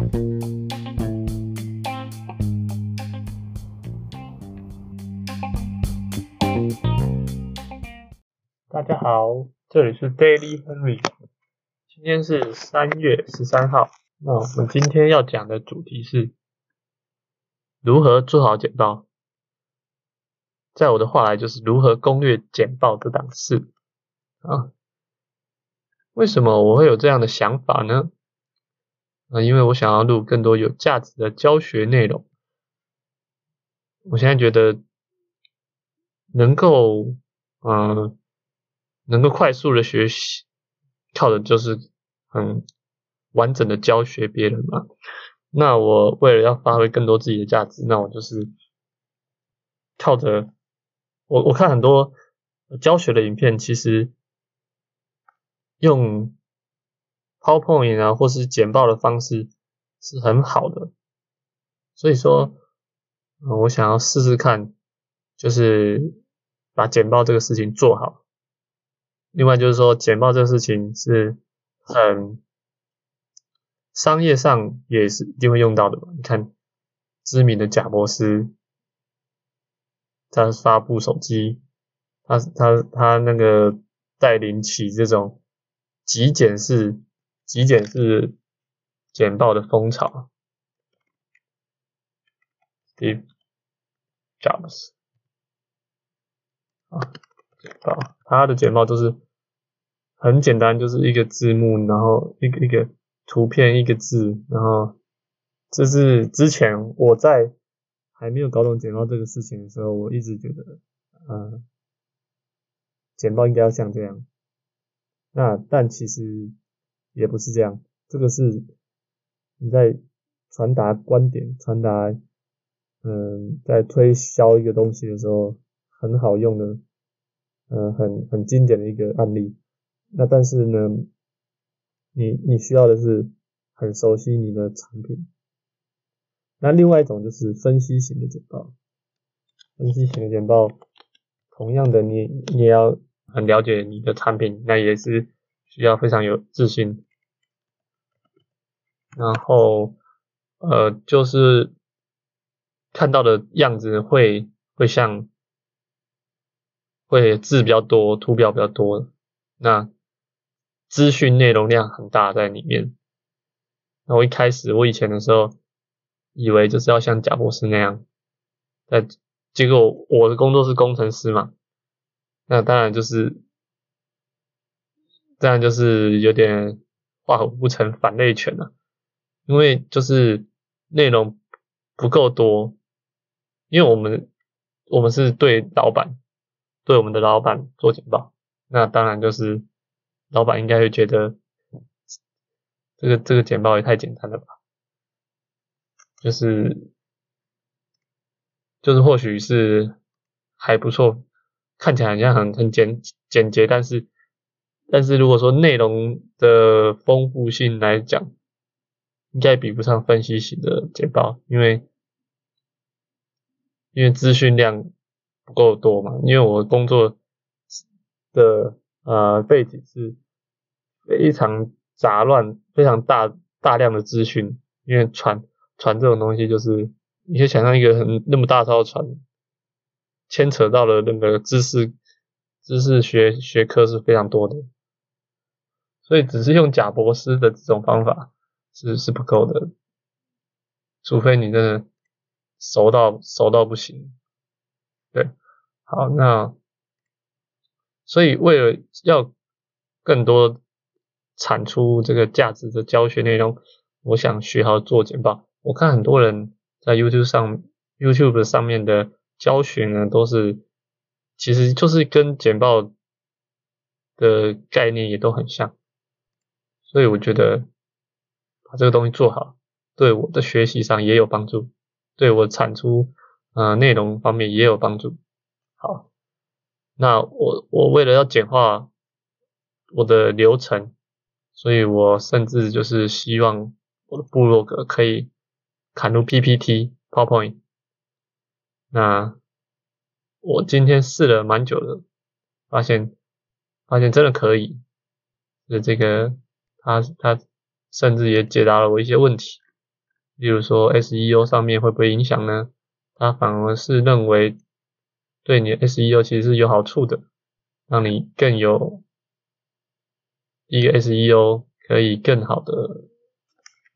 大家好，这里是 Daily Henry，今天是三月十三号。那我们今天要讲的主题是如何做好简报。在我的话来就是如何攻略简报这档事啊。为什么我会有这样的想法呢？啊，因为我想要录更多有价值的教学内容。我现在觉得能够，嗯、能够快速的学习，靠的就是很完整的教学别人嘛。那我为了要发挥更多自己的价值，那我就是靠着我我看很多教学的影片，其实用。PowerPoint 啊，或是简报的方式是很好的，所以说，我想要试试看，就是把简报这个事情做好。另外就是说，简报这个事情是很商业上也是一定会用到的嘛。你看，知名的贾伯斯，他发布手机，他他他那个带领起这种极简式。极简是简报的风潮。Steve Jobs 啊，简报，他的简报都是很简单，就是一个字幕，然后一个一个图片，一个字，然后这是之前我在还没有搞懂简报这个事情的时候，我一直觉得，嗯，简报应该要像这样。那但其实。也不是这样，这个是你在传达观点、传达，嗯，在推销一个东西的时候很好用的，嗯，很很经典的一个案例。那但是呢，你你需要的是很熟悉你的产品。那另外一种就是分析型的简报，分析型的简报，同样的你你也要很了解你的产品，那也是。需要非常有自信，然后呃，就是看到的样子会会像会字比较多，图表比较多，那资讯内容量很大在里面。那我一开始我以前的时候，以为就是要像贾博士那样，那结果我的工作是工程师嘛，那当然就是。这样就是有点画虎不成反类犬了，因为就是内容不够多，因为我们我们是对老板，对我们的老板做简报，那当然就是老板应该会觉得这个这个简报也太简单了吧，就是就是或许是还不错，看起来好像很很简简洁，但是。但是如果说内容的丰富性来讲，应该比不上分析型的简报，因为因为资讯量不够多嘛。因为我工作的呃背景是非常杂乱、非常大大量的资讯，因为船船这种东西就是你可以想象一个很那么大艘船，牵扯到了那个知识知识学学科是非常多的。所以只是用贾博士的这种方法是是不够的，除非你真的熟到熟到不行。对，好，那所以为了要更多产出这个价值的教学内容，我想学好做简报。我看很多人在 YouTube 上 YouTube 上面的教学呢，都是其实就是跟简报的概念也都很像。所以我觉得把这个东西做好，对我的学习上也有帮助，对我产出呃内容方面也有帮助。好，那我我为了要简化我的流程，所以我甚至就是希望我的部落格可以砍入 PPT PowerPoint。那我今天试了蛮久的，发现发现真的可以，是这个。他他甚至也解答了我一些问题，例如说 SEO 上面会不会影响呢？他反而是认为对你的 SEO 其实是有好处的，让你更有一个 SEO 可以更好的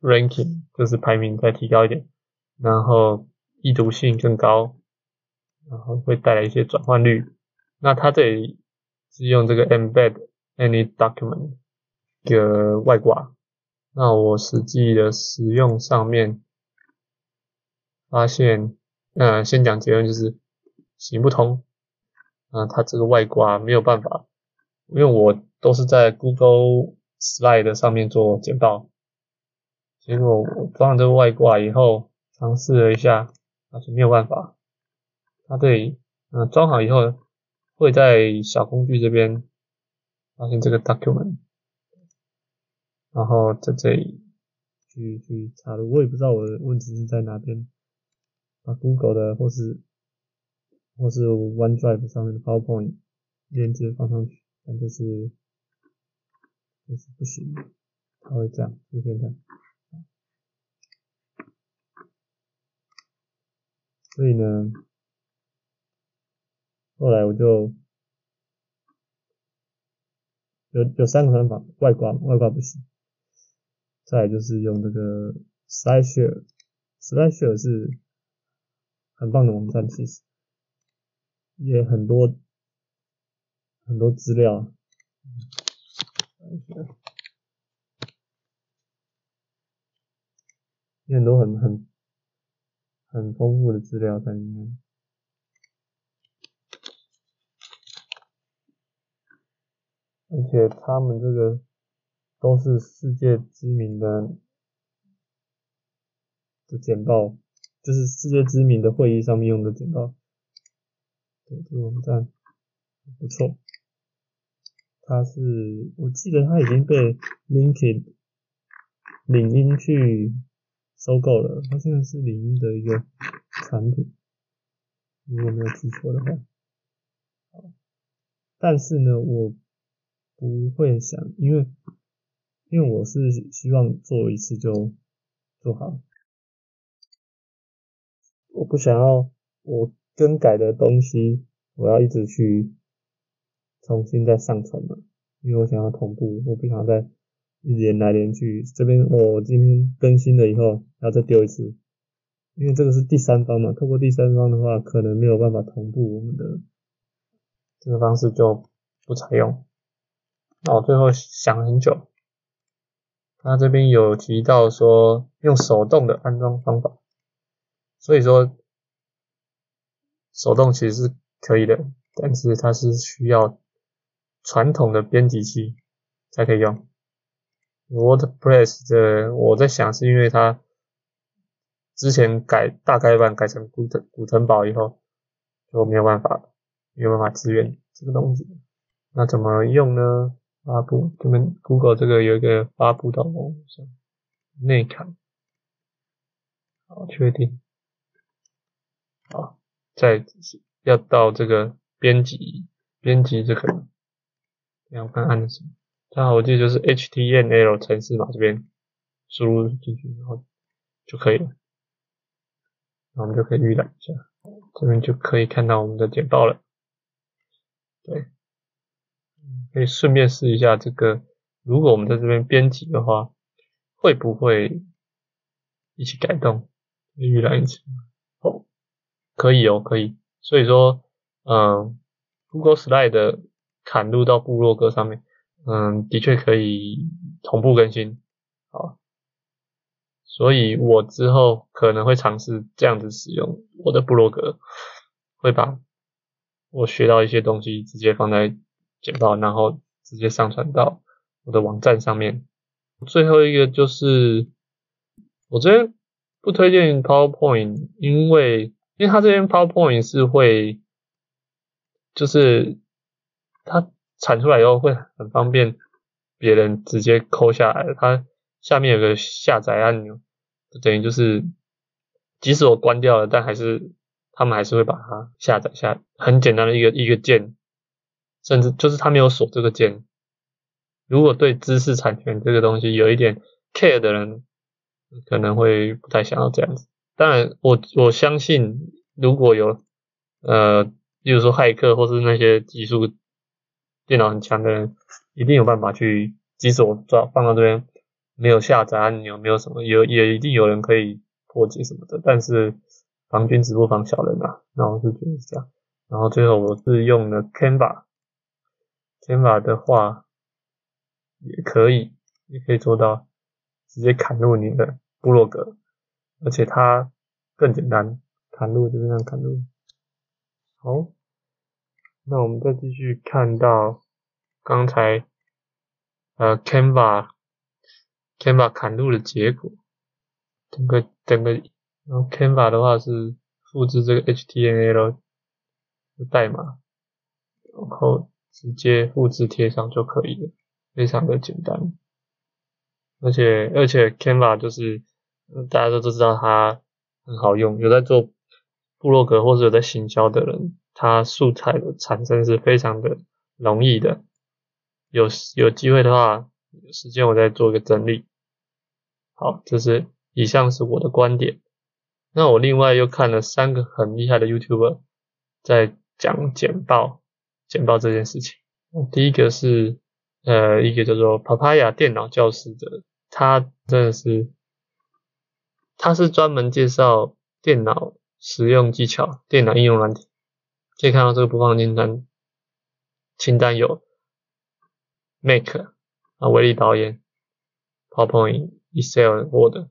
ranking，就是排名再提高一点，然后易读性更高，然后会带来一些转换率。那他这里是用这个 embed any document 个外挂。那我实际的使用上面发现，呃，先讲结论就是行不通。啊，它这个外挂没有办法，因为我都是在 Google Slide 上面做简报，结果我装了这个外挂以后，尝试了一下，发现没有办法。它这里，嗯，装好以后会在小工具这边发现这个 document。然后在这里去去查的，我也不知道我的问题是在哪边。把 Google 的或是或是 OneDrive 上面的 PowerPoint 链接放上去，但就是就是不行，它会这样出现这样。所以呢，后来我就有有三个方法，外挂外挂不行。再就是用这个 SlideShare，SlideShare 是很棒的网站，其实也很多很多资料，也很多很很很丰富的资料在里面，而且他们这个。都是世界知名的的简报，就是世界知名的会议上面用的简报。对，这个网站不错。它是，我记得它已经被 LinkedIn 领英去收购了，它现在是领英的一个产品，如果没有记错的话。但是呢，我不会想，因为。因为我是希望做一次就做好，我不想要我更改的东西，我要一直去重新再上传嘛，因为我想要同步，我不想再连来连去。这边我今天更新了以后，要再丢一次，因为这个是第三方嘛，透过第三方的话，可能没有办法同步我们的这个方式就不采用。那我最后想很久。他这边有提到说用手动的安装方法，所以说手动其实是可以的，但是它是需要传统的编辑器才可以用。WordPress 的我在想是因为它之前改大改版改成古腾古腾堡以后就没有办法没有办法支援这个东西，那怎么用呢？发布，这边 Google 这个有一个发布到网上内刊，好，确定，好，再要到这个编辑，编辑这个，要看按的什么？它，我记得就是 HTML 程式码这边输入进去，然后就可以了，那我们就可以预览一下，这边就可以看到我们的简报了，对。可以顺便试一下这个，如果我们在这边编辑的话，会不会一起改动？预览一次哦，可以哦，可以。所以说，嗯，Google Slide 的砍入到部落格上面，嗯，的确可以同步更新。好，所以我之后可能会尝试这样子使用我的部落格，会把我学到一些东西直接放在。简报，然后直接上传到我的网站上面。最后一个就是，我这边不推荐 PowerPoint，因为因为它这边 PowerPoint 是会，就是它产出来以后会很方便别人直接抠下来。它下面有个下载按钮，就等于就是即使我关掉了，但还是他们还是会把它下载下。很简单的一个一个键。甚至就是他没有锁这个键。如果对知识产权这个东西有一点 care 的人，可能会不太想要这样子。当然我，我相信如果有呃，比如说骇客或是那些技术电脑很强的人，一定有办法去，即使我抓放到这边没有下载按钮，没有什么，有也一定有人可以破解什么的。但是防君子不防小人啊，然后是觉得是这样。然后最后我是用了 Canva Canva，Canva 的话也可以，也可以做到直接砍入你的部落格，而且它更简单，砍入就是这样砍入。好，那我们再继续看到刚才呃 Canva Canva 砍入的结果，整个整个，然后 Canva 的话是复制这个 HTML 的。代码，然后直接复制贴上就可以了，非常的简单。而且而且 Canva 就是大家都知道它很好用，有在做部落格或者有在行销的人，它素材的产生是非常的容易的。有有机会的话，有时间我再做一个整理。好，这是以上是我的观点。那我另外又看了三个很厉害的 YouTuber 在。讲简报，简报这件事情，第一个是呃一个叫做 Papaya 电脑教室的，他真的是，他是专门介绍电脑使用技巧、电脑应用软体。可以看到这个播放清单，清单有 Mac 啊、威力导演、PowerPoint、Excel、Word，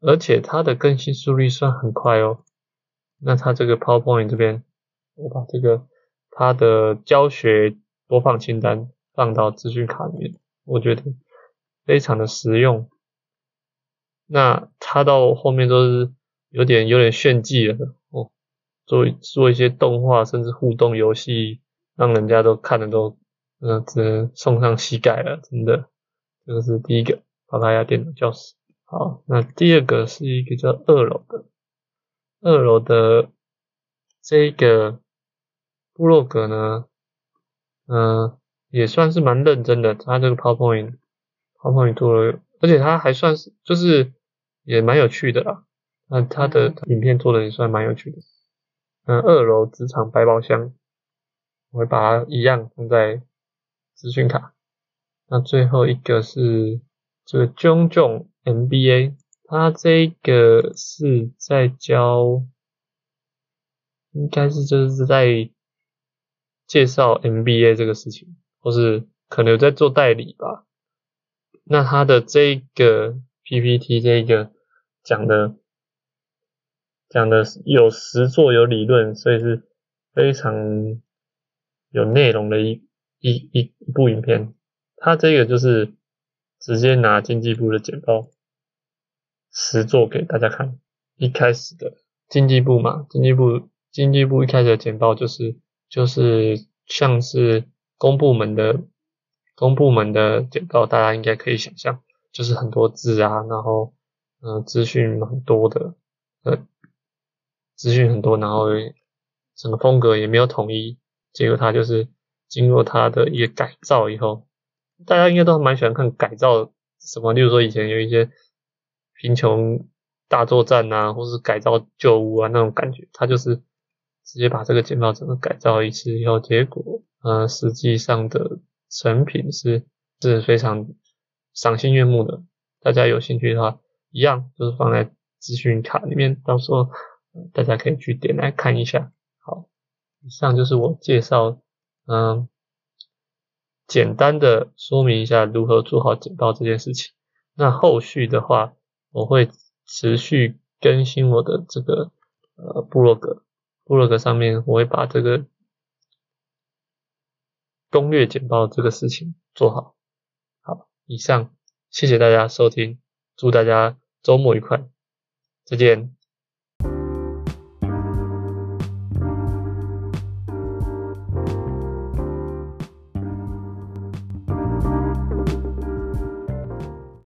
而且它的更新速率算很快哦。那它这个 PowerPoint 这边。我把这个它的教学播放清单放到资讯卡里面，我觉得非常的实用。那它到后面都是有点有点炫技了哦，做做一些动画甚至互动游戏，让人家都看的都嗯、呃、只能送上膝盖了，真的。这个是第一个，帕拉亚电脑教室。好，那第二个是一个叫二楼的，二楼的这个。部落格呢，嗯、呃，也算是蛮认真的。他这个 PowerPoint，PowerPoint 做了，而且他还算是，就是也蛮有趣的啦。那他的影片做的也算蛮有趣的。嗯，二楼职场百宝箱，我会把它一样放在资讯卡。那最后一个是这个 John John MBA，他这个是在教，应该是就是在。介绍 MBA 这个事情，或是可能有在做代理吧。那他的这个 PPT 这个讲的讲的有实作有理论，所以是非常有内容的一一一一部影片。他这个就是直接拿经济部的简报实作给大家看。一开始的经济部嘛，经济部经济部一开始的简报就是。就是像是公部门的公部门的简报，大家应该可以想象，就是很多字啊，然后呃资讯蛮多的，呃资讯很多，然后整个风格也没有统一，结果它就是经过它的一个改造以后，大家应该都蛮喜欢看改造什么，例如说以前有一些贫穷大作战啊，或是改造旧屋啊那种感觉，它就是。直接把这个简报整个改造一次以后，结果呃，实际上的成品是是非常赏心悦目的。大家有兴趣的话，一样就是放在资讯卡里面，到时候大家可以去点来看一下。好，以上就是我介绍，嗯、简单的说明一下如何做好简报这件事情。那后续的话，我会持续更新我的这个呃部落格。部落格上面，我会把这个攻略简报这个事情做好。好，以上，谢谢大家收听，祝大家周末愉快，再见。